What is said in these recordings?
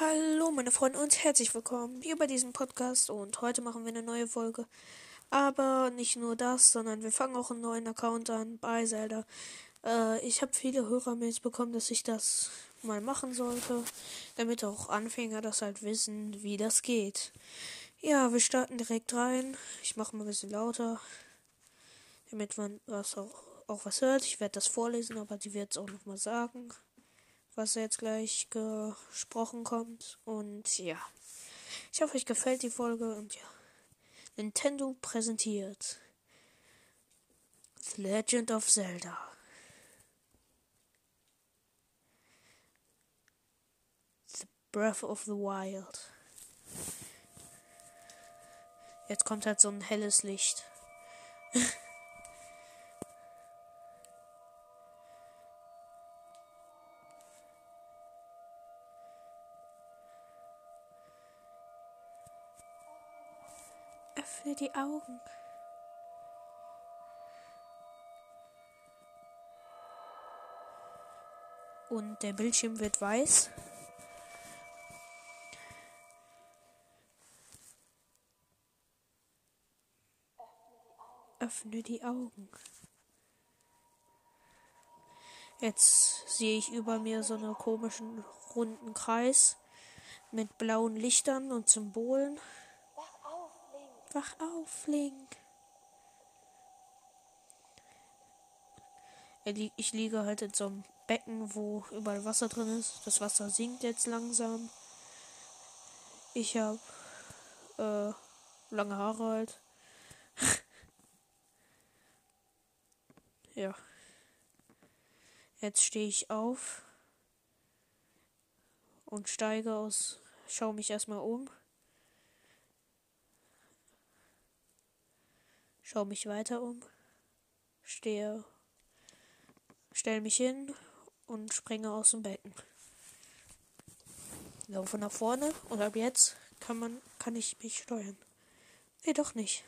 Hallo meine Freunde und herzlich willkommen hier bei diesem Podcast und heute machen wir eine neue Folge. Aber nicht nur das, sondern wir fangen auch einen neuen Account an bei Zelda. Äh, ich habe viele Hörermails bekommen, dass ich das mal machen sollte, damit auch Anfänger das halt wissen, wie das geht. Ja, wir starten direkt rein. Ich mache mal ein bisschen lauter, damit man was auch, auch was hört. Ich werde das vorlesen, aber die wird es auch nochmal sagen was jetzt gleich gesprochen kommt. Und ja, ich hoffe, euch gefällt die Folge. Und ja, Nintendo präsentiert The Legend of Zelda. The Breath of the Wild. Jetzt kommt halt so ein helles Licht. Öffne die Augen. Und der Bildschirm wird weiß. Öffne die Augen. Jetzt sehe ich über mir so einen komischen runden Kreis mit blauen Lichtern und Symbolen. Wach auf, Link. Ich liege halt in so einem Becken, wo überall Wasser drin ist. Das Wasser sinkt jetzt langsam. Ich habe äh, lange Haare halt. ja. Jetzt stehe ich auf und steige aus, schaue mich erstmal um. Schau mich weiter um. Stehe. Stell mich hin und springe aus dem Becken. Laufe nach vorne und ab jetzt kann man, kann ich mich steuern. Nee, doch nicht.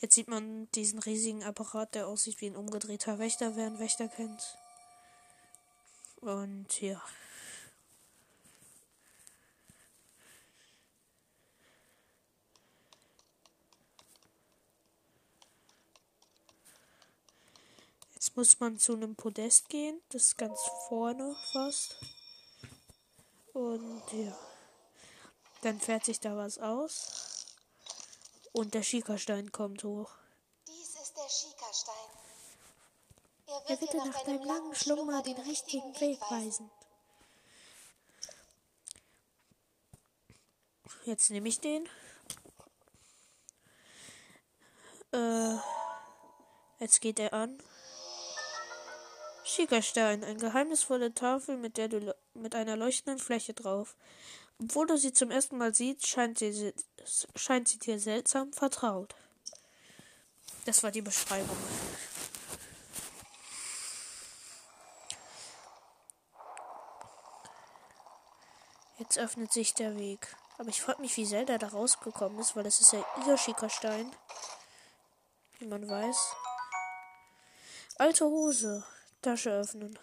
Jetzt sieht man diesen riesigen Apparat, der aussieht wie ein umgedrehter Wächter, wer einen Wächter kennt. Und ja. Jetzt muss man zu einem Podest gehen. Das ist ganz vorne fast. Und ja. Dann fährt sich da was aus. Und der Schikastein kommt hoch. Dies ist der Schikastein. Er wird, er wird dir nach deinem langen Schlummer den richtigen Weg weisen. Jetzt nehme ich den. Äh, jetzt geht er an. Schickerstein, eine geheimnisvolle Tafel, mit der du mit einer leuchtenden Fläche drauf. Obwohl du sie zum ersten Mal siehst, scheint sie, scheint sie dir seltsam vertraut. Das war die Beschreibung. Jetzt öffnet sich der Weg. Aber ich frage mich, wie Zelda da rausgekommen ist, weil das ist ja ihr Schickerstein. Wie man weiß. Alte Hose. Tasche öffnen.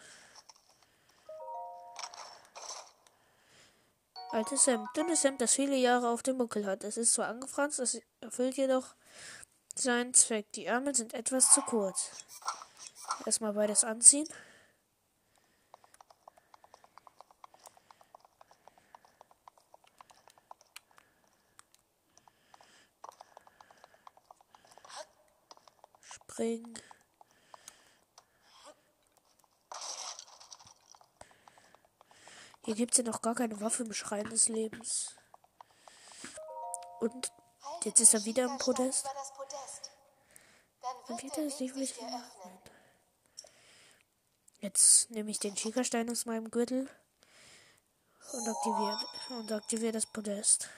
Altes Hemd. Dünnes Hemd, das viele Jahre auf dem Buckel hat. Es ist zwar angefranst, es erfüllt jedoch seinen Zweck. Die Ärmel sind etwas zu kurz. Erstmal beides anziehen. Springen. Hier gibt es ja noch gar keine Waffe im Schrein des Lebens. Und jetzt ist er wieder im Podest. Dann wird er sich wohl öffnen. Jetzt nehme ich den Schickerstein aus meinem Gürtel und aktiviere, und aktiviere das Podest.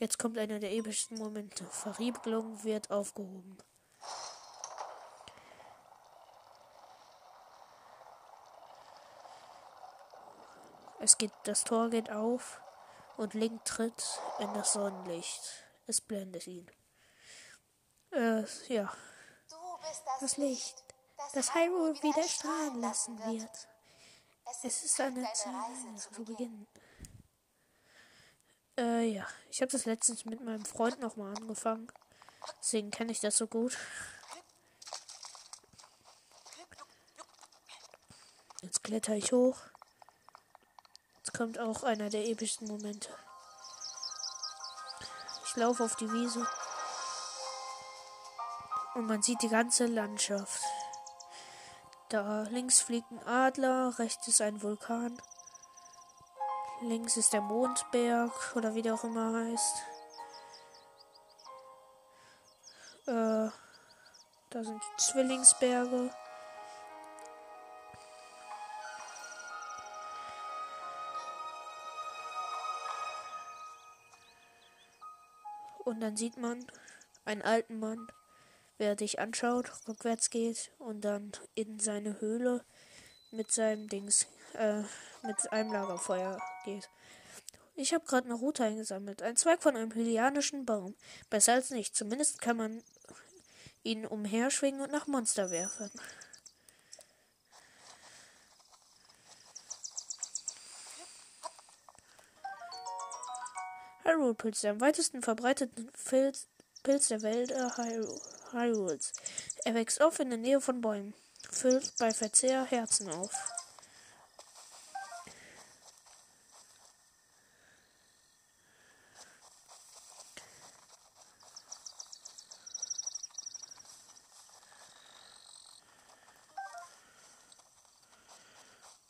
Jetzt kommt einer der epischsten Momente. Verriegelung wird aufgehoben. Es geht, das Tor geht auf und Link tritt in das Sonnenlicht. Es blendet ihn. Äh, ja. das, Licht, das Hyrule wieder strahlen lassen wird. Es ist eine Zeit zu beginnen. Äh, ja. Ich habe das letztens mit meinem Freund nochmal angefangen. Deswegen kenne ich das so gut. Jetzt kletter ich hoch. Kommt auch einer der epischsten Momente. Ich laufe auf die Wiese. Und man sieht die ganze Landschaft. Da links fliegt ein Adler, rechts ist ein Vulkan. Links ist der Mondberg oder wie der auch immer heißt. Äh, da sind Zwillingsberge. Und dann sieht man einen alten Mann, wer dich anschaut, rückwärts geht und dann in seine Höhle mit seinem Dings, äh, mit einem Lagerfeuer geht. Ich habe gerade eine Route eingesammelt. Ein Zweig von einem hylianischen Baum. Besser als nicht. Zumindest kann man ihn umherschwingen und nach Monster werfen. Hyrule-Pilz, der am weitesten verbreiteten Pilz, Pilz der Welt äh, Hyrules. Er wächst auf in der Nähe von Bäumen, füllt bei Verzehr Herzen auf.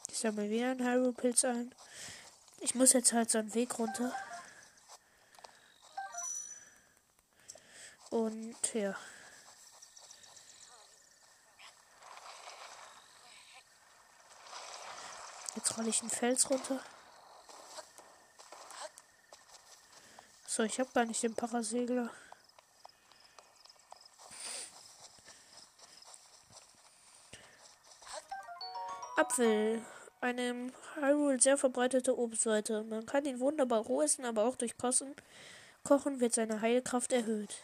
Ich sammle wieder einen Hyrule-Pilz ein. Ich muss jetzt halt so einen Weg runter. Und ja. Jetzt rolle ich einen Fels runter. So, ich habe gar nicht den Parasegler. Apfel. Eine im Hyrule sehr verbreitete Obstsorte. Man kann ihn wunderbar roh essen, aber auch durch Kochen, Kochen wird seine Heilkraft erhöht.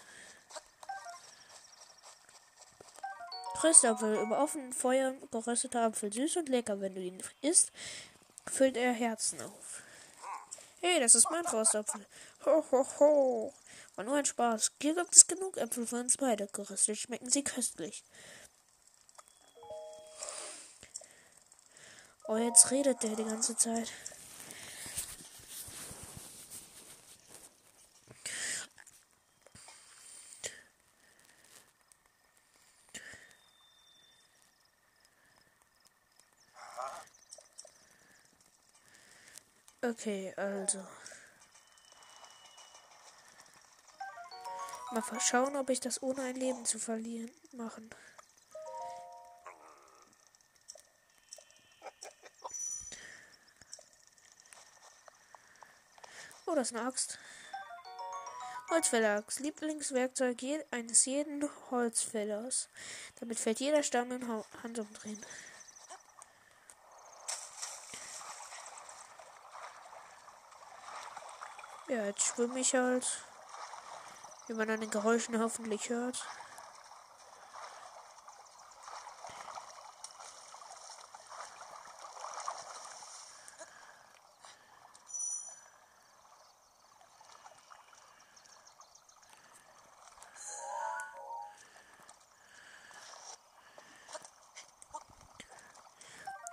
Röstapfel über offenem Feuer gerösteter Apfel. Süß und lecker, wenn du ihn isst, füllt er Herzen auf. Hey, das ist mein Röstapfel. Ho, ho, ho. War nur ein Spaß. Hier gibt es genug Äpfel für uns beide. Geröstet schmecken sie köstlich. Oh, jetzt redet der die ganze Zeit. Okay, also. Mal schauen, ob ich das ohne ein Leben zu verlieren machen. Oh, das ist eine Axt. Holzfälleraxt. Lieblingswerkzeug eines jeden Holzfällers. Damit fällt jeder Stamm in Handumdrehen. Ja, jetzt schwimme ich halt. Wie man an den Geräuschen hoffentlich hört.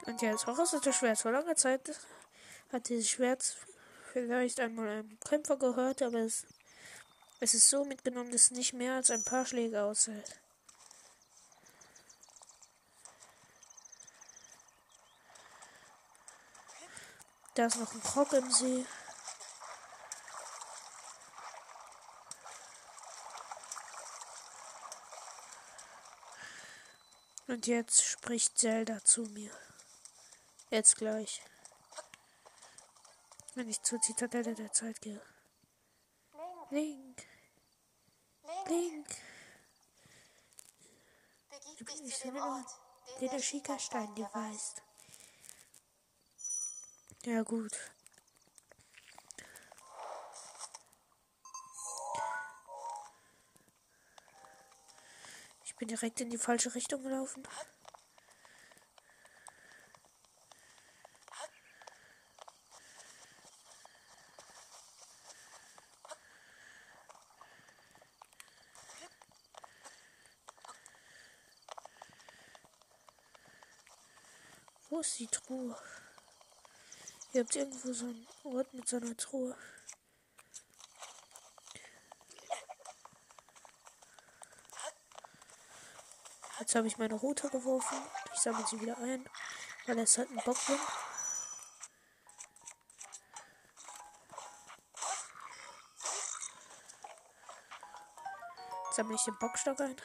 Und ja, das verrostete Schwert. Vor langer Zeit hat dieses Schwert vielleicht einmal einem Kämpfer gehört, aber es, es ist so mitgenommen, dass es nicht mehr als ein paar Schläge aushält. Da ist noch ein Krog im See. Und jetzt spricht Zelda zu mir. Jetzt gleich. Wenn ich zur Zitadelle der Zeit gehe. Link. Link. Begib dich zu dem Ort, den der Schikastein dir weist. Ja, gut. Ich bin direkt in die falsche Richtung gelaufen. Wo ist die Truhe? Ihr habt irgendwo so einen Ort mit so einer Truhe. Jetzt habe ich meine Route geworfen. Ich sammle sie wieder ein, weil es halt ein Bock bin. Sammle ich den Bockstock ein.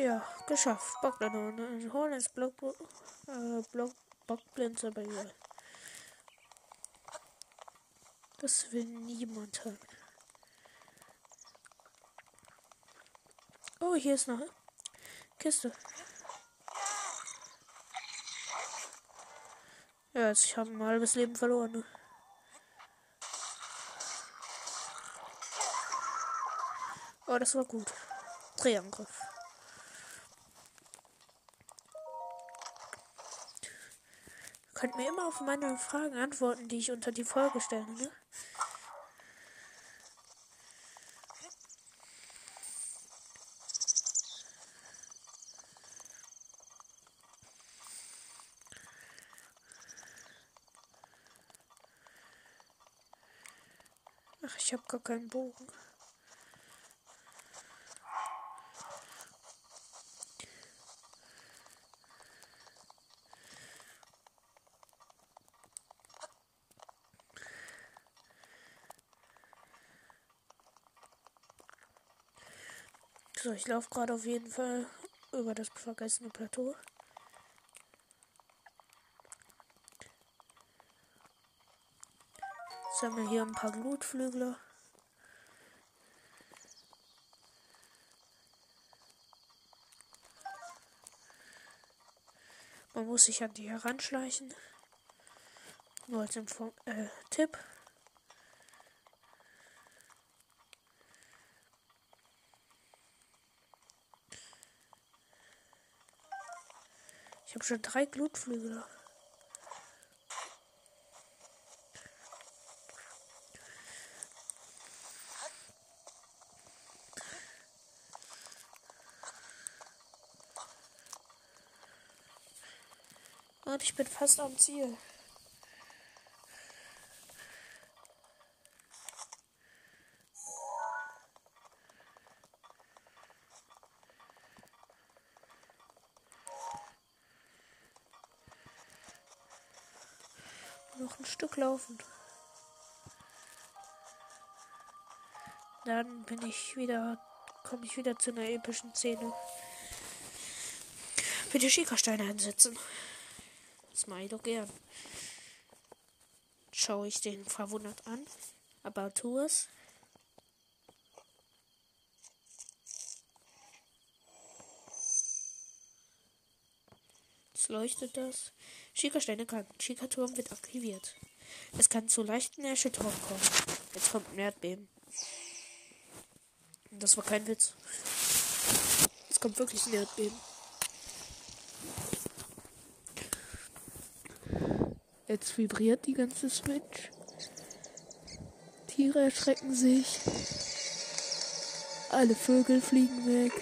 Ja, geschafft. Ein Horn ist Block, äh, Block, Bockblinzer bei ihr. Das will niemand haben. Oh, hier ist noch Kiste. Ja, jetzt, ich habe ein halbes Leben verloren. Ne? Oh, das war gut. Drehangriff. Könnt mir immer auf meine Fragen antworten, die ich unter die Folge stelle, ne? Ach, ich habe gar keinen Bogen. So, ich laufe gerade auf jeden Fall über das vergessene Plateau. Wir hier ein paar Glutflügler. Man muss sich an die heranschleichen. Nur als Info äh, Tipp. Ich habe schon drei Glutflügel. Und ich bin fast am Ziel. Laufen. Dann bin ich wieder, komme ich wieder zu einer epischen Szene. Bitte Schiekersteine einsetzen. Das mache ich doch gern. Schaue ich den verwundert an. Aber tu es. Jetzt leuchtet das. Schickersteine kann. Schickerturm wird aktiviert. Es kann zu leichten Erschütterungen kommen. Jetzt kommt ein Erdbeben. Das war kein Witz. Jetzt kommt wirklich ein Erdbeben. Jetzt vibriert die ganze Switch. Tiere erschrecken sich. Alle Vögel fliegen weg.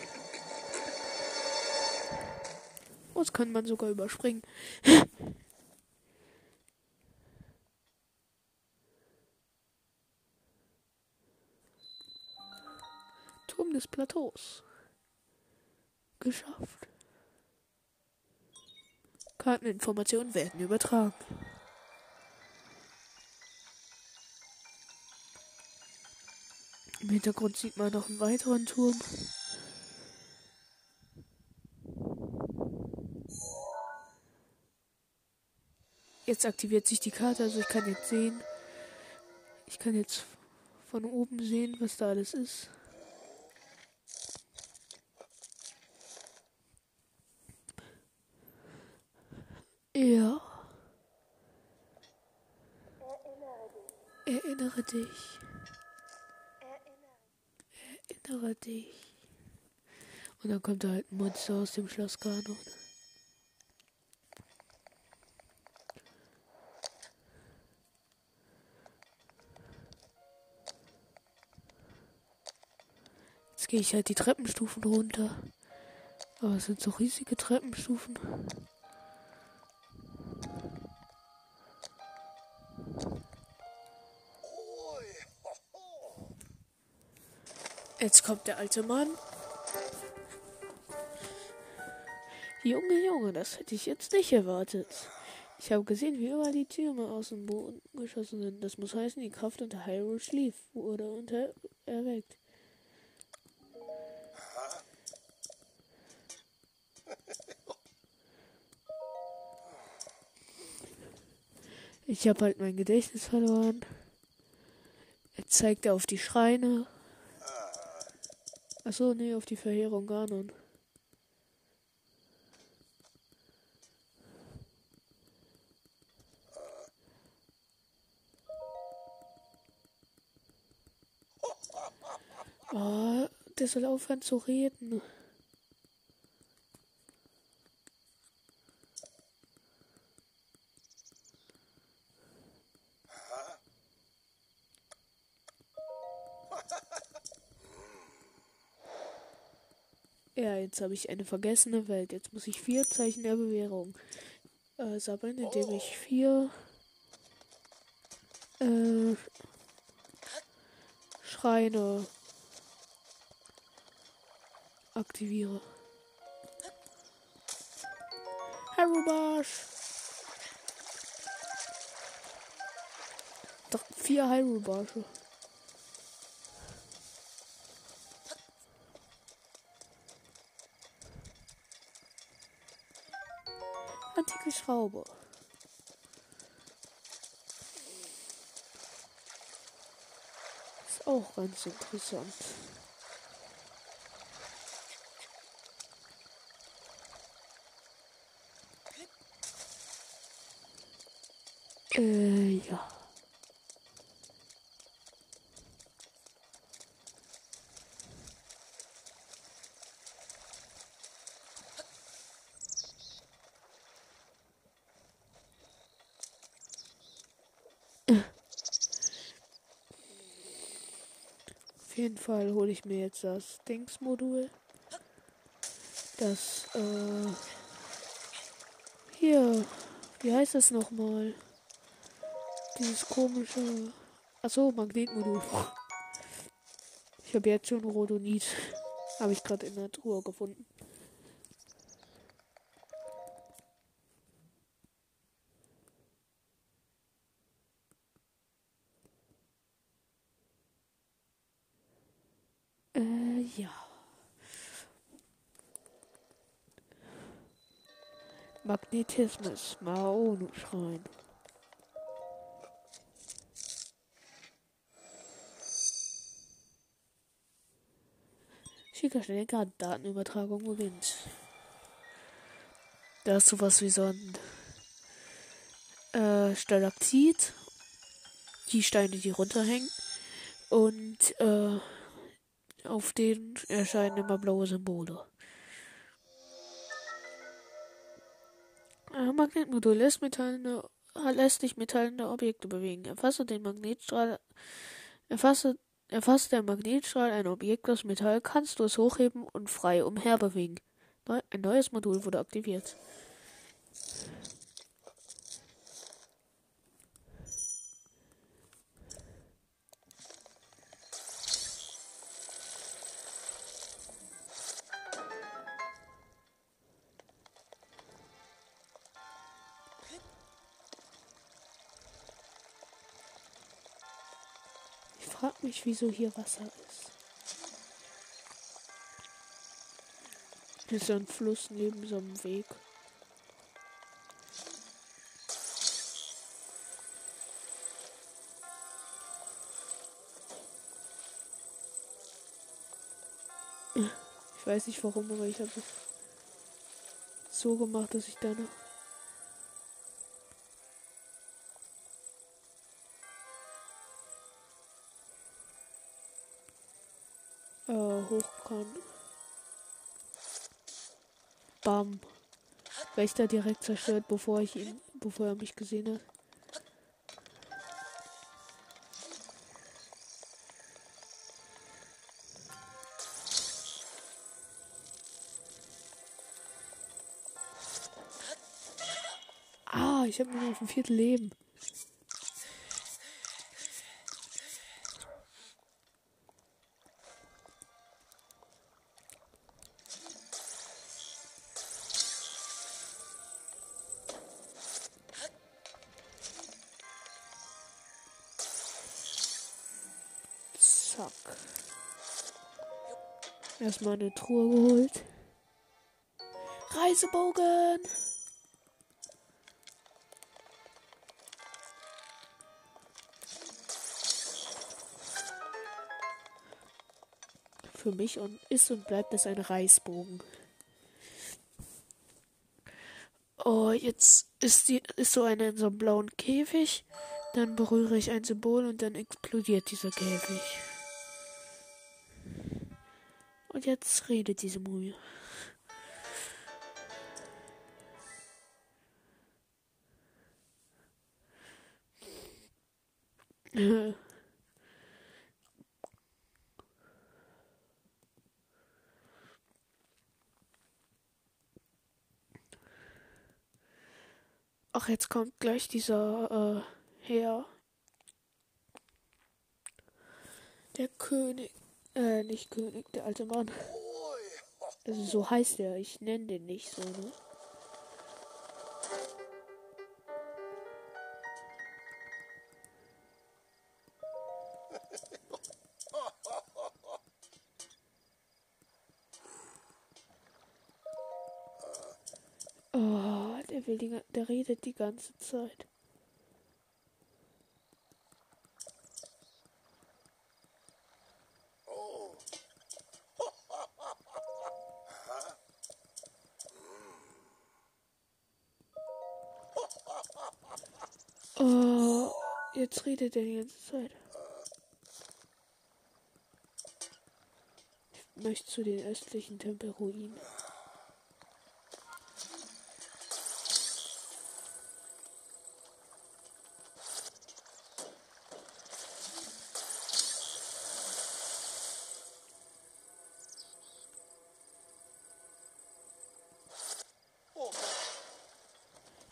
Das kann man sogar überspringen. des Plateaus. Geschafft. Karteninformationen werden übertragen. Im Hintergrund sieht man noch einen weiteren Turm. Jetzt aktiviert sich die Karte, also ich kann jetzt sehen. Ich kann jetzt von oben sehen, was da alles ist. Ja. Erinnere dich. Erinnere dich. Und dann kommt da halt ein Monster aus dem Schloss Kanon. Jetzt gehe ich halt die Treppenstufen runter. Aber es sind so riesige Treppenstufen. Jetzt kommt der alte Mann. Junge, Junge, das hätte ich jetzt nicht erwartet. Ich habe gesehen, wie überall die Türme aus dem Boden geschossen sind. Das muss heißen, die Kraft unter Hyrule schlief, wurde unter erweckt. Ich habe halt mein Gedächtnis verloren. Er zeigte auf die Schreine. Achso, nee, auf die Verheerung Ganon. Oh, der soll aufhören zu reden. Jetzt habe ich eine vergessene Welt. Jetzt muss ich vier Zeichen der Bewährung äh, sammeln, indem ich vier äh, Schreine aktiviere. Hyrule-Barsch! Doch vier Hyrule-Barsche. Schraube. Ist auch ganz interessant. Äh, ja. Fall hole ich mir jetzt das Dingsmodul. Das, äh, hier, wie heißt das nochmal? Dieses komische, achso, Magnetmodul. Ich habe jetzt schon Rodonit. Habe ich gerade in der Truhe gefunden. Ja. Magnetismus, Maono-Schrein. Schicker schnell Datenübertragung beginnt. Da ist sowas wie so ein äh, Stalaktit. Die Steine, die runterhängen. Und äh, auf denen erscheinen immer blaue Symbole. Ein Magnetmodul lässt, metallene, lässt dich metallene Objekte bewegen. Erfasse den Magnetstrahl. Erfasse Erfasst der Magnetstrahl ein Objekt aus Metall, kannst du es hochheben und frei umherbewegen. Ein neues Modul wurde aktiviert. Mich, wieso hier Wasser ist. Hier ist ein Fluss neben so einem Weg. Ich weiß nicht warum, aber ich habe es so gemacht, dass ich äh, hoch kann. Bam. Wächter direkt zerstört, bevor ich ihn, bevor er mich gesehen hat. Ah, ich habe nur noch ein Viertel Leben. Erstmal eine Truhe geholt. Reisebogen. Für mich und ist und bleibt es ein Reisbogen. Oh, jetzt ist die ist so eine in so einem blauen Käfig. Dann berühre ich ein Symbol und dann explodiert dieser Käfig. Jetzt redet diese Mumie. Ach, jetzt kommt gleich dieser äh, Herr. Der König. Äh, nicht König, der alte Mann. Also so heißt er. Ich nenne den nicht so, ne? Oh, der will die, der redet die ganze Zeit. Redet er die ganze Zeit. Ich möchte zu den östlichen Tempelruinen.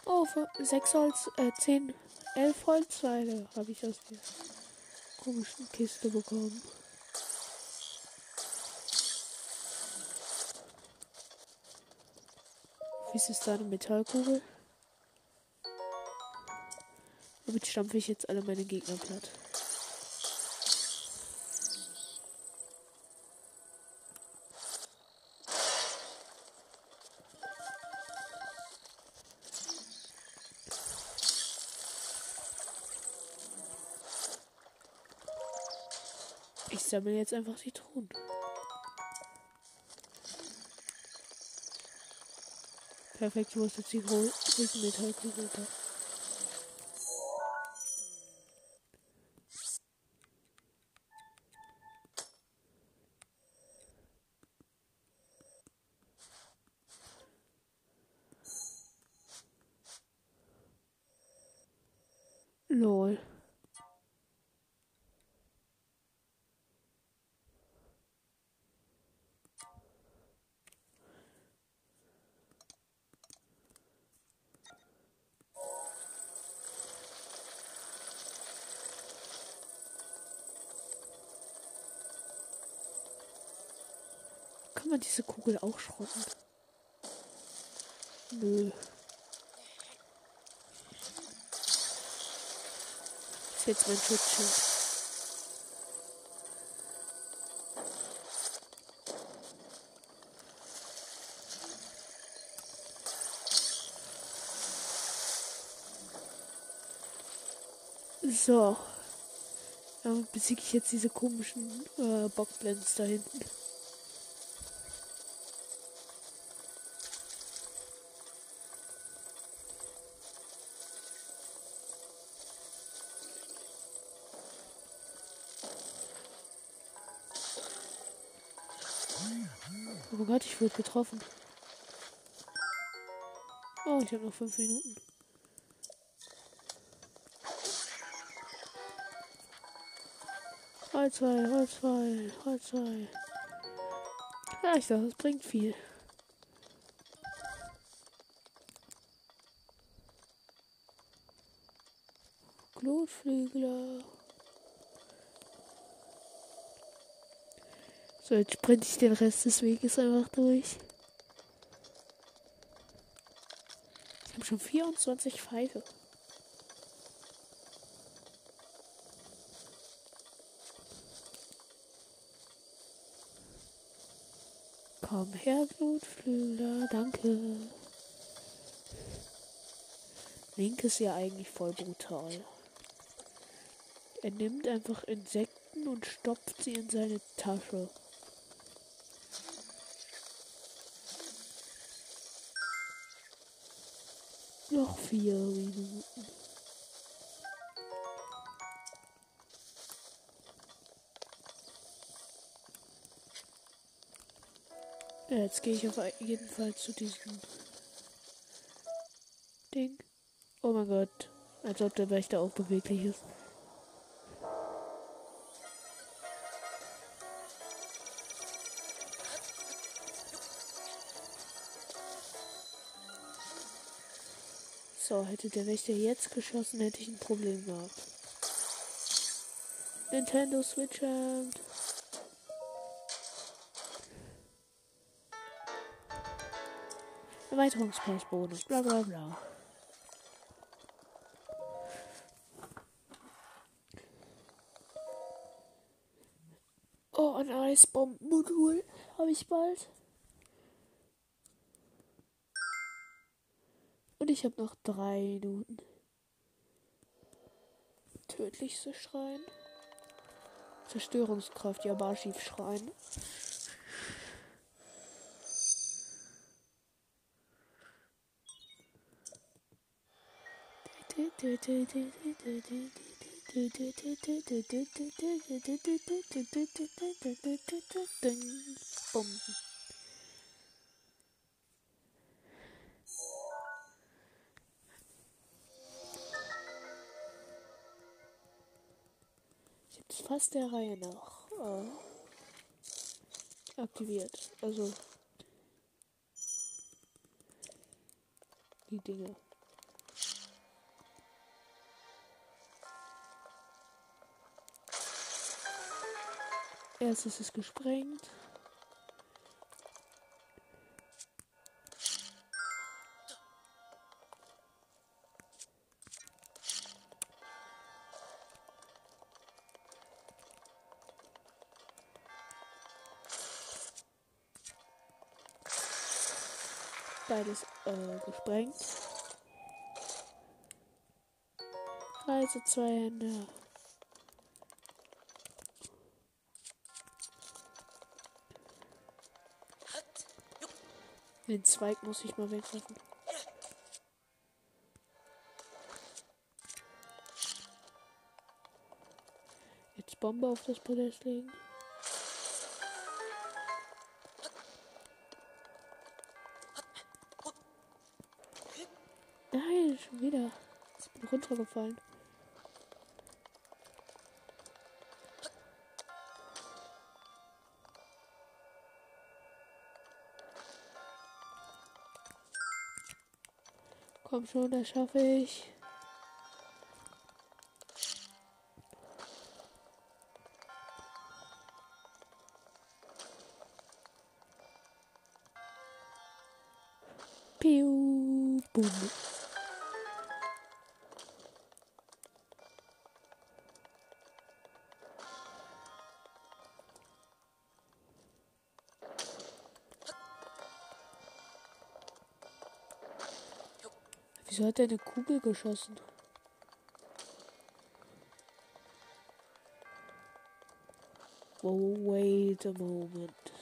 Oh, für sechs Holz, äh, zehn, elf Holzpfeile habe ich aus der komischen Kiste bekommen. Wie ist es da eine Metallkugel? Damit stampfe ich jetzt alle meine Gegner platt. Sammle jetzt einfach die Truhen. Perfekt, ich muss jetzt die großen Metallkugel da. Lol. Man diese Kugel auch schrotten? Nö. Jetzt mein Schutzschild. So. Damit besiege ich jetzt diese komischen äh, Bockblends da hinten. Ich getroffen. Oh, ich habe noch fünf Minuten. Holz zwei, Holz zwei, Holz zwei. Ja, ich dachte, das bringt viel. Flutflügler. So, jetzt sprinte ich den Rest des Weges einfach durch. Ich habe schon 24 Pfeife. Komm her, Blutflügler, danke. Link ist ja eigentlich voll brutal. Er nimmt einfach Insekten und stopft sie in seine Tasche. Noch vier Minuten. Jetzt gehe ich auf jeden Fall zu diesem Ding. Oh mein Gott. Als ob der Wächter auch beweglich ist. So, hätte der Wächter jetzt geschossen, hätte ich ein Problem gehabt. Nintendo Switch out. Erweiterungspassbonus, bla bla bla. Oh, ein Eisbombenmodul habe ich bald. Ich habe noch drei Minuten. Tödlichste Schreien. Zerstörungskraft, schreien. Bomben. Fast der Reihe nach äh, aktiviert. Also die Dinge. Erstes ist gesprengt. Beides äh, gesprengt. Reise zwei Hände. Den Zweig muss ich mal wegwerfen. Jetzt Bombe auf das Podest legen. Runtergefallen. Komm schon, das schaffe ich. Wieso hat er eine Kugel geschossen? Whoa, wait a moment.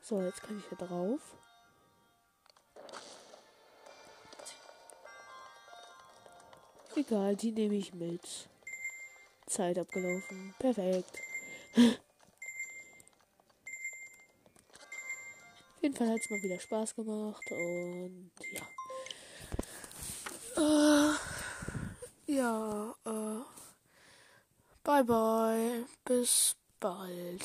So, jetzt kann ich hier drauf. Egal, die nehme ich mit. Zeit abgelaufen. Perfekt. Auf jeden Fall hat es mal wieder Spaß gemacht und ja. Äh, ja, äh, bye bye. Bis bald.